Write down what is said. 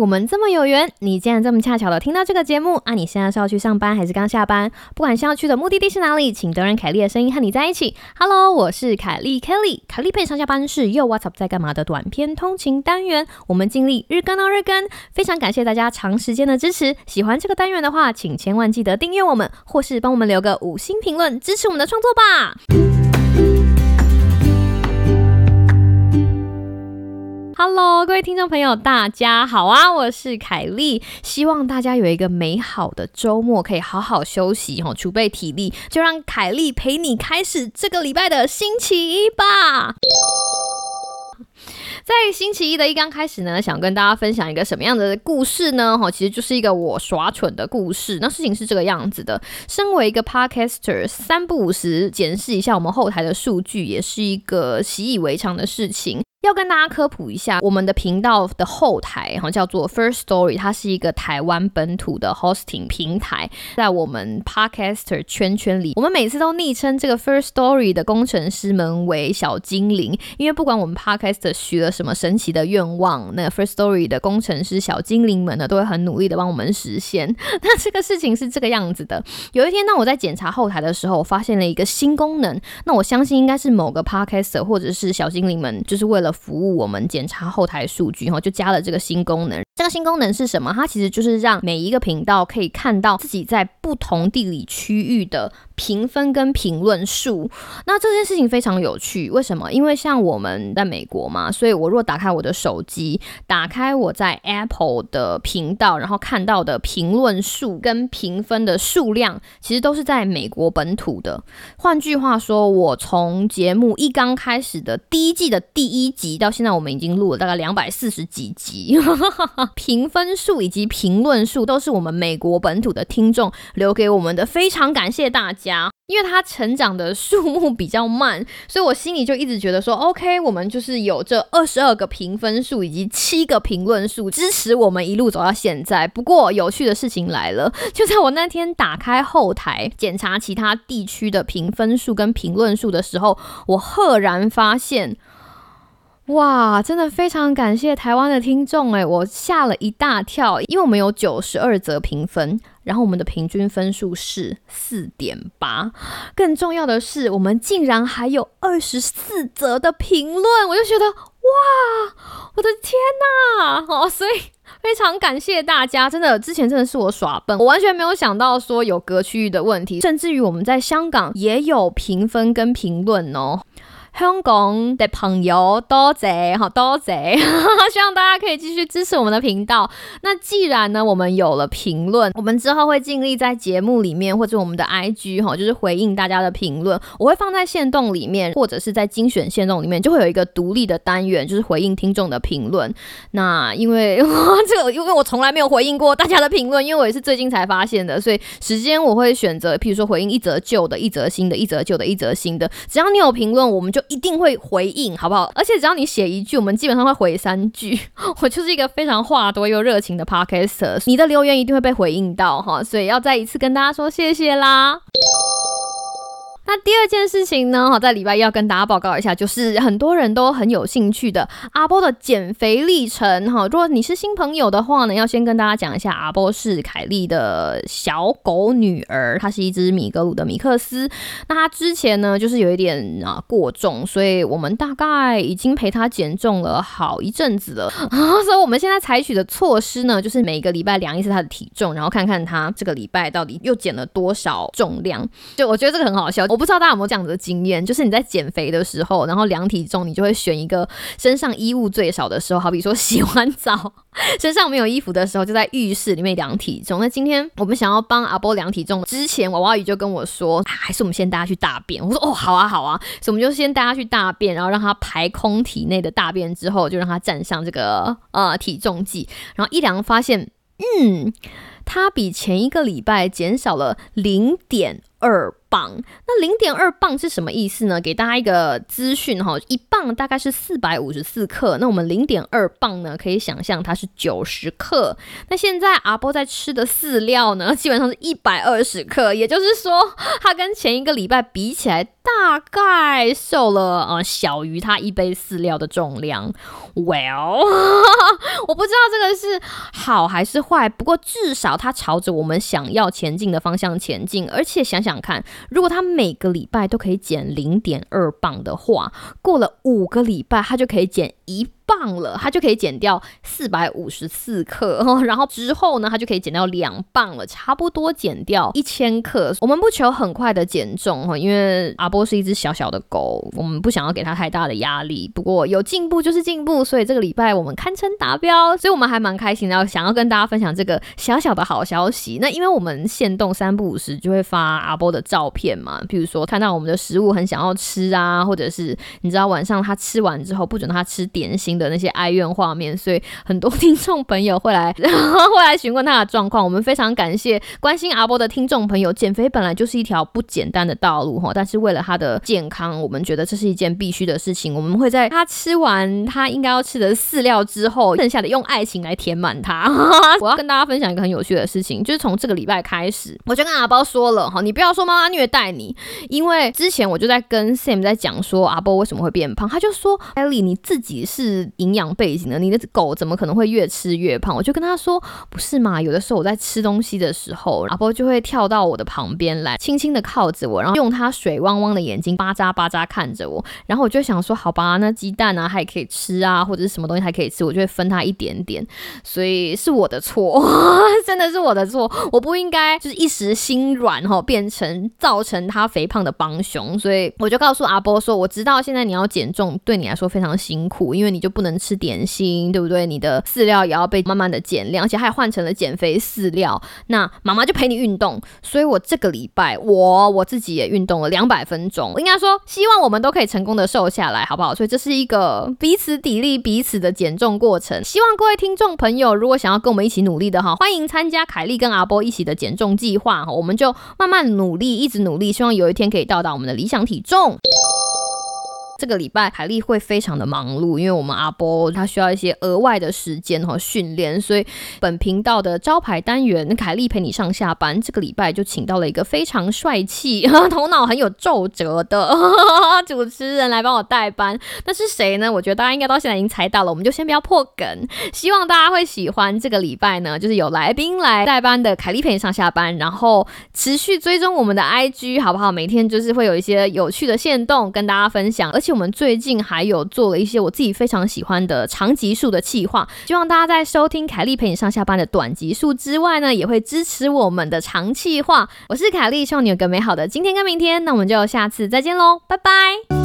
我们这么有缘，你竟然这么恰巧的听到这个节目啊！你现在是要去上班还是刚下班？不管是要去的目的地是哪里，请都让凯莉的声音和你在一起。Hello，我是凯莉 Kelly，凯莉陪上下班是又 What's Up 在干嘛的短篇通勤单元，我们尽力日更到日更，非常感谢大家长时间的支持。喜欢这个单元的话，请千万记得订阅我们，或是帮我们留个五星评论，支持我们的创作吧。Hello，各位听众朋友，大家好啊！我是凯莉，希望大家有一个美好的周末，可以好好休息哦，储备体力。就让凯莉陪你开始这个礼拜的星期一吧。在星期一的一刚开始呢，想跟大家分享一个什么样的故事呢？哈，其实就是一个我耍蠢的故事。那事情是这个样子的：，身为一个 podcaster，三不五时检视一下我们后台的数据，也是一个习以为常的事情。要跟大家科普一下，我们的频道的后台哈叫做 First Story，它是一个台湾本土的 hosting 平台，在我们 podcaster 圈圈里，我们每次都昵称这个 First Story 的工程师们为小精灵，因为不管我们 podcaster 许了什么神奇的愿望，那 First Story 的工程师小精灵们呢，都会很努力的帮我们实现。那这个事情是这个样子的，有一天当我在检查后台的时候，我发现了一个新功能，那我相信应该是某个 podcaster 或者是小精灵们，就是为了服务我们检查后台数据，哈，就加了这个新功能。这个新功能是什么？它其实就是让每一个频道可以看到自己在不同地理区域的。评分跟评论数，那这件事情非常有趣。为什么？因为像我们在美国嘛，所以我若打开我的手机，打开我在 Apple 的频道，然后看到的评论数跟评分的数量，其实都是在美国本土的。换句话说，我从节目一刚开始的第一季的第一集到现在，我们已经录了大概两百四十几集，评分数以及评论数都是我们美国本土的听众留给我们的，非常感谢大家。因为他成长的数目比较慢，所以我心里就一直觉得说，OK，我们就是有这二十二个评分数以及七个评论数支持我们一路走到现在。不过有趣的事情来了，就在我那天打开后台检查其他地区的评分数跟评论数的时候，我赫然发现，哇，真的非常感谢台湾的听众诶，我吓了一大跳，因为我们有九十二则评分。然后我们的平均分数是四点八，更重要的是，我们竟然还有二十四则的评论，我就觉得哇，我的天呐！哦，所以 非常感谢大家，真的，之前真的是我耍笨，我完全没有想到说有隔区域的问题，甚至于我们在香港也有评分跟评论哦。香港的朋友多谢，哈多谢，希望大家可以继续支持我们的频道。那既然呢，我们有了评论，我们之后会尽力在节目里面或者我们的 IG 哈，就是回应大家的评论。我会放在线动里面，或者是在精选线动里面，就会有一个独立的单元，就是回应听众的评论。那因为 这个，因为我从来没有回应过大家的评论，因为我也是最近才发现的，所以时间我会选择，譬如说回应一则旧的，一则新的，一则旧的，一则新的。只要你有评论，我们就。一定会回应，好不好？而且只要你写一句，我们基本上会回三句。我就是一个非常话多又热情的 podcaster，你的留言一定会被回应到哈，所以要再一次跟大家说谢谢啦。那第二件事情呢？哈，在礼拜一要跟大家报告一下，就是很多人都很有兴趣的阿波的减肥历程。哈，如果你是新朋友的话呢，要先跟大家讲一下，阿波是凯莉的小狗女儿，它是一只米格鲁的米克斯。那它之前呢，就是有一点啊过重，所以我们大概已经陪它减重了好一阵子了。啊 所以我们现在采取的措施呢，就是每个礼拜量一次它的体重，然后看看它这个礼拜到底又减了多少重量。就我觉得这个很好笑。不知道大家有没有这样子的经验，就是你在减肥的时候，然后量体重，你就会选一个身上衣物最少的时候，好比说洗完澡，身上没有衣服的时候，就在浴室里面量体重。那今天我们想要帮阿波量体重之前，娃娃鱼就跟我说，还是我们先带他去大便。我说哦，好啊，好啊，所以我们就先带他去大便，然后让他排空体内的大便之后，就让他站上这个呃体重计，然后一量发现，嗯，他比前一个礼拜减少了零点二。磅。那零点二磅是什么意思呢？给大家一个资讯哈，一磅大概是四百五十四克，那我们零点二磅呢，可以想象它是九十克。那现在阿波在吃的饲料呢，基本上是一百二十克，也就是说，它跟前一个礼拜比起来。大概瘦了呃小于它一杯饲料的重量。Well，我不知道这个是好还是坏，不过至少它朝着我们想要前进的方向前进。而且想想看，如果他每个礼拜都可以减零点二磅的话，过了五个礼拜，他就可以减一。磅了，它就可以减掉四百五十四克，然后之后呢，它就可以减掉两磅了，差不多减掉一千克。我们不求很快的减重哈，因为阿波是一只小小的狗，我们不想要给它太大的压力。不过有进步就是进步，所以这个礼拜我们堪称达标，所以我们还蛮开心的，想要跟大家分享这个小小的好消息。那因为我们限动三不五时就会发阿波的照片嘛，比如说看到我们的食物很想要吃啊，或者是你知道晚上他吃完之后不准他吃点心。的那些哀怨画面，所以很多听众朋友会来 会来询问他的状况。我们非常感谢关心阿波的听众朋友。减肥本来就是一条不简单的道路哈，但是为了他的健康，我们觉得这是一件必须的事情。我们会在他吃完他应该要吃的饲料之后，剩下的用爱情来填满他。我要跟大家分享一个很有趣的事情，就是从这个礼拜开始，我就跟阿波说了哈，你不要说妈妈虐待你，因为之前我就在跟 Sam 在讲说阿波为什么会变胖，他就说艾莉你自己是。营养背景的，你的狗怎么可能会越吃越胖？我就跟他说，不是嘛？有的时候我在吃东西的时候，阿波就会跳到我的旁边来，轻轻的靠着我，然后用他水汪汪的眼睛巴扎巴扎看着我。然后我就想说，好吧，那鸡蛋啊，还可以吃啊，或者是什么东西还可以吃，我就会分他一点点。所以是我的错，真的是我的错，我不应该就是一时心软哈，变成造成他肥胖的帮凶。所以我就告诉阿波说，我知道现在你要减重，对你来说非常辛苦，因为你就不能。吃点心，对不对？你的饲料也要被慢慢的减量，而且还换成了减肥饲料。那妈妈就陪你运动，所以我这个礼拜我我自己也运动了两百分钟。应该说，希望我们都可以成功的瘦下来，好不好？所以这是一个彼此砥砺彼此的减重过程。希望各位听众朋友，如果想要跟我们一起努力的哈，欢迎参加凯莉跟阿波一起的减重计划哈，我们就慢慢努力，一直努力，希望有一天可以到达我们的理想体重。这个礼拜凯莉会非常的忙碌，因为我们阿波他需要一些额外的时间和训练，所以本频道的招牌单元凯莉陪你上下班，这个礼拜就请到了一个非常帅气、头脑很有皱褶的主持人来帮我代班。那是谁呢？我觉得大家应该到现在已经猜到了，我们就先不要破梗。希望大家会喜欢这个礼拜呢，就是有来宾来代班的凯莉陪你上下班，然后持续追踪我们的 IG 好不好？每天就是会有一些有趣的线动跟大家分享，而且我们最近还有做了一些我自己非常喜欢的长集数的企划，希望大家在收听凯丽陪你上下班的短集数之外呢，也会支持我们的长企划。我是凯丽，希望你有个美好的今天跟明天，那我们就下次再见喽，拜拜。